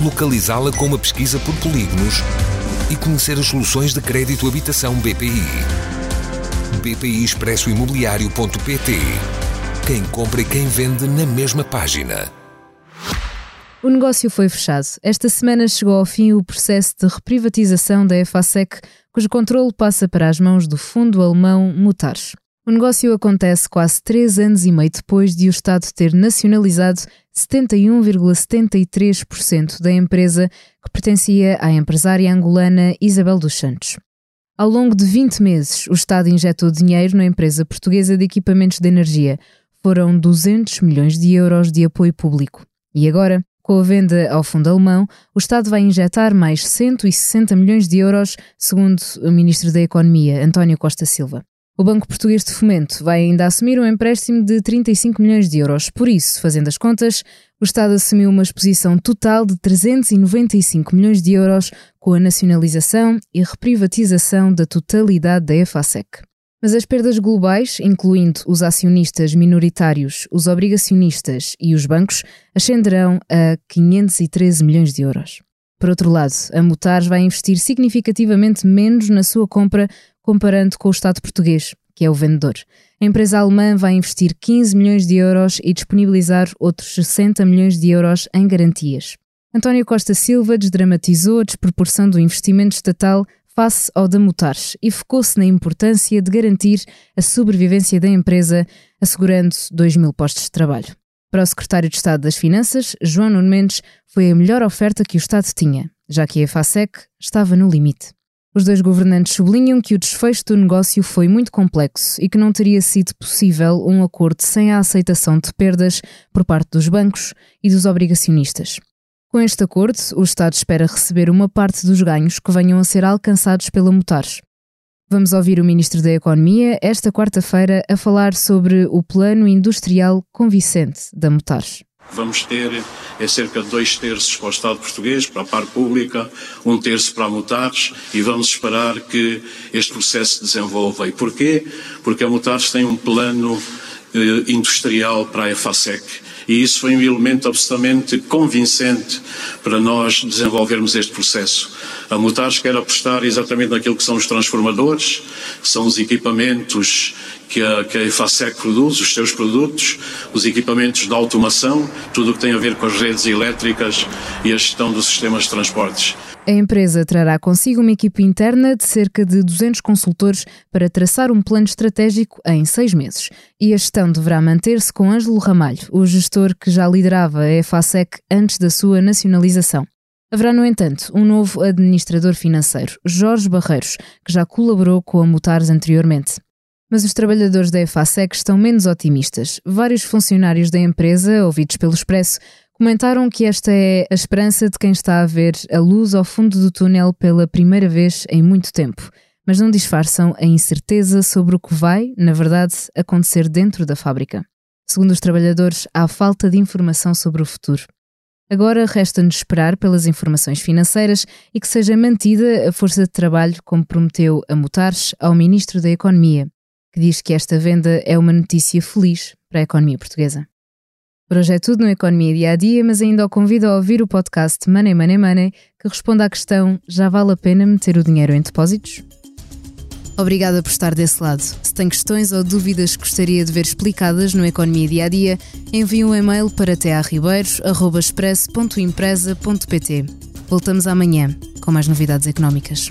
localizá-la com uma pesquisa por polígonos e conhecer as soluções de crédito habitação BPI. BPI Expresso Imobiliário.pt Quem compra e quem vende na mesma página. O negócio foi fechado. Esta semana chegou ao fim o processo de reprivatização da EFASEC, cujo controle passa para as mãos do fundo alemão Mutares. O negócio acontece quase três anos e meio depois de o Estado ter nacionalizado 71,73% da empresa que pertencia à empresária angolana Isabel dos Santos. Ao longo de 20 meses, o Estado injetou dinheiro na empresa portuguesa de equipamentos de energia. Foram 200 milhões de euros de apoio público. E agora, com a venda ao fundo alemão, o Estado vai injetar mais 160 milhões de euros, segundo o Ministro da Economia, António Costa Silva. O Banco Português de Fomento vai ainda assumir um empréstimo de 35 milhões de euros. Por isso, fazendo as contas, o Estado assumiu uma exposição total de 395 milhões de euros com a nacionalização e reprivatização da totalidade da EFASEC. Mas as perdas globais, incluindo os acionistas minoritários, os obrigacionistas e os bancos, ascenderão a 513 milhões de euros. Por outro lado, a Mutares vai investir significativamente menos na sua compra comparando com o Estado português, que é o vendedor. A empresa alemã vai investir 15 milhões de euros e disponibilizar outros 60 milhões de euros em garantias. António Costa Silva desdramatizou a desproporção do investimento estatal face ao da Mutares e focou-se na importância de garantir a sobrevivência da empresa, assegurando 2 mil postos de trabalho. Para o secretário de Estado das Finanças, João Nuno Mendes, foi a melhor oferta que o Estado tinha, já que a FASEC estava no limite. Os dois governantes sublinham que o desfecho do negócio foi muito complexo e que não teria sido possível um acordo sem a aceitação de perdas por parte dos bancos e dos obrigacionistas. Com este acordo, o Estado espera receber uma parte dos ganhos que venham a ser alcançados pela Mutares. Vamos ouvir o Ministro da Economia esta quarta-feira a falar sobre o plano industrial convincente da Mutares. Vamos ter é cerca de dois terços para o Estado português, para a parte pública, um terço para a Mutares e vamos esperar que este processo se desenvolva. E porquê? Porque a Mutares tem um plano eh, industrial para a EFASEC e isso foi um elemento absolutamente convincente para nós desenvolvermos este processo. A Mutares quer apostar exatamente naquilo que são os transformadores, que são os equipamentos que a, que a EFASEC produz, os seus produtos, os equipamentos de automação, tudo o que tem a ver com as redes elétricas e a gestão dos sistemas de transportes. A empresa trará consigo uma equipe interna de cerca de 200 consultores para traçar um plano estratégico em seis meses. E a gestão deverá manter-se com Ângelo Ramalho, o gestor que já liderava a EFASEC antes da sua nacionalização. Haverá, no entanto, um novo administrador financeiro, Jorge Barreiros, que já colaborou com a Mutares anteriormente. Mas os trabalhadores da EFASEC estão menos otimistas. Vários funcionários da empresa, ouvidos pelo Expresso, Comentaram que esta é a esperança de quem está a ver a luz ao fundo do túnel pela primeira vez em muito tempo, mas não disfarçam a incerteza sobre o que vai, na verdade, acontecer dentro da fábrica. Segundo os trabalhadores, há falta de informação sobre o futuro. Agora resta-nos esperar pelas informações financeiras e que seja mantida a força de trabalho, como prometeu a Mutares ao Ministro da Economia, que diz que esta venda é uma notícia feliz para a economia portuguesa. Por hoje é tudo no Economia Dia a Dia, mas ainda o convido a ouvir o podcast Money Money Money, que responde à questão: já vale a pena meter o dinheiro em depósitos? Obrigada por estar desse lado. Se tem questões ou dúvidas que gostaria de ver explicadas no Economia Dia a Dia, envie um e-mail para tearribeiros.express.empresa.pt. Voltamos amanhã com mais novidades económicas.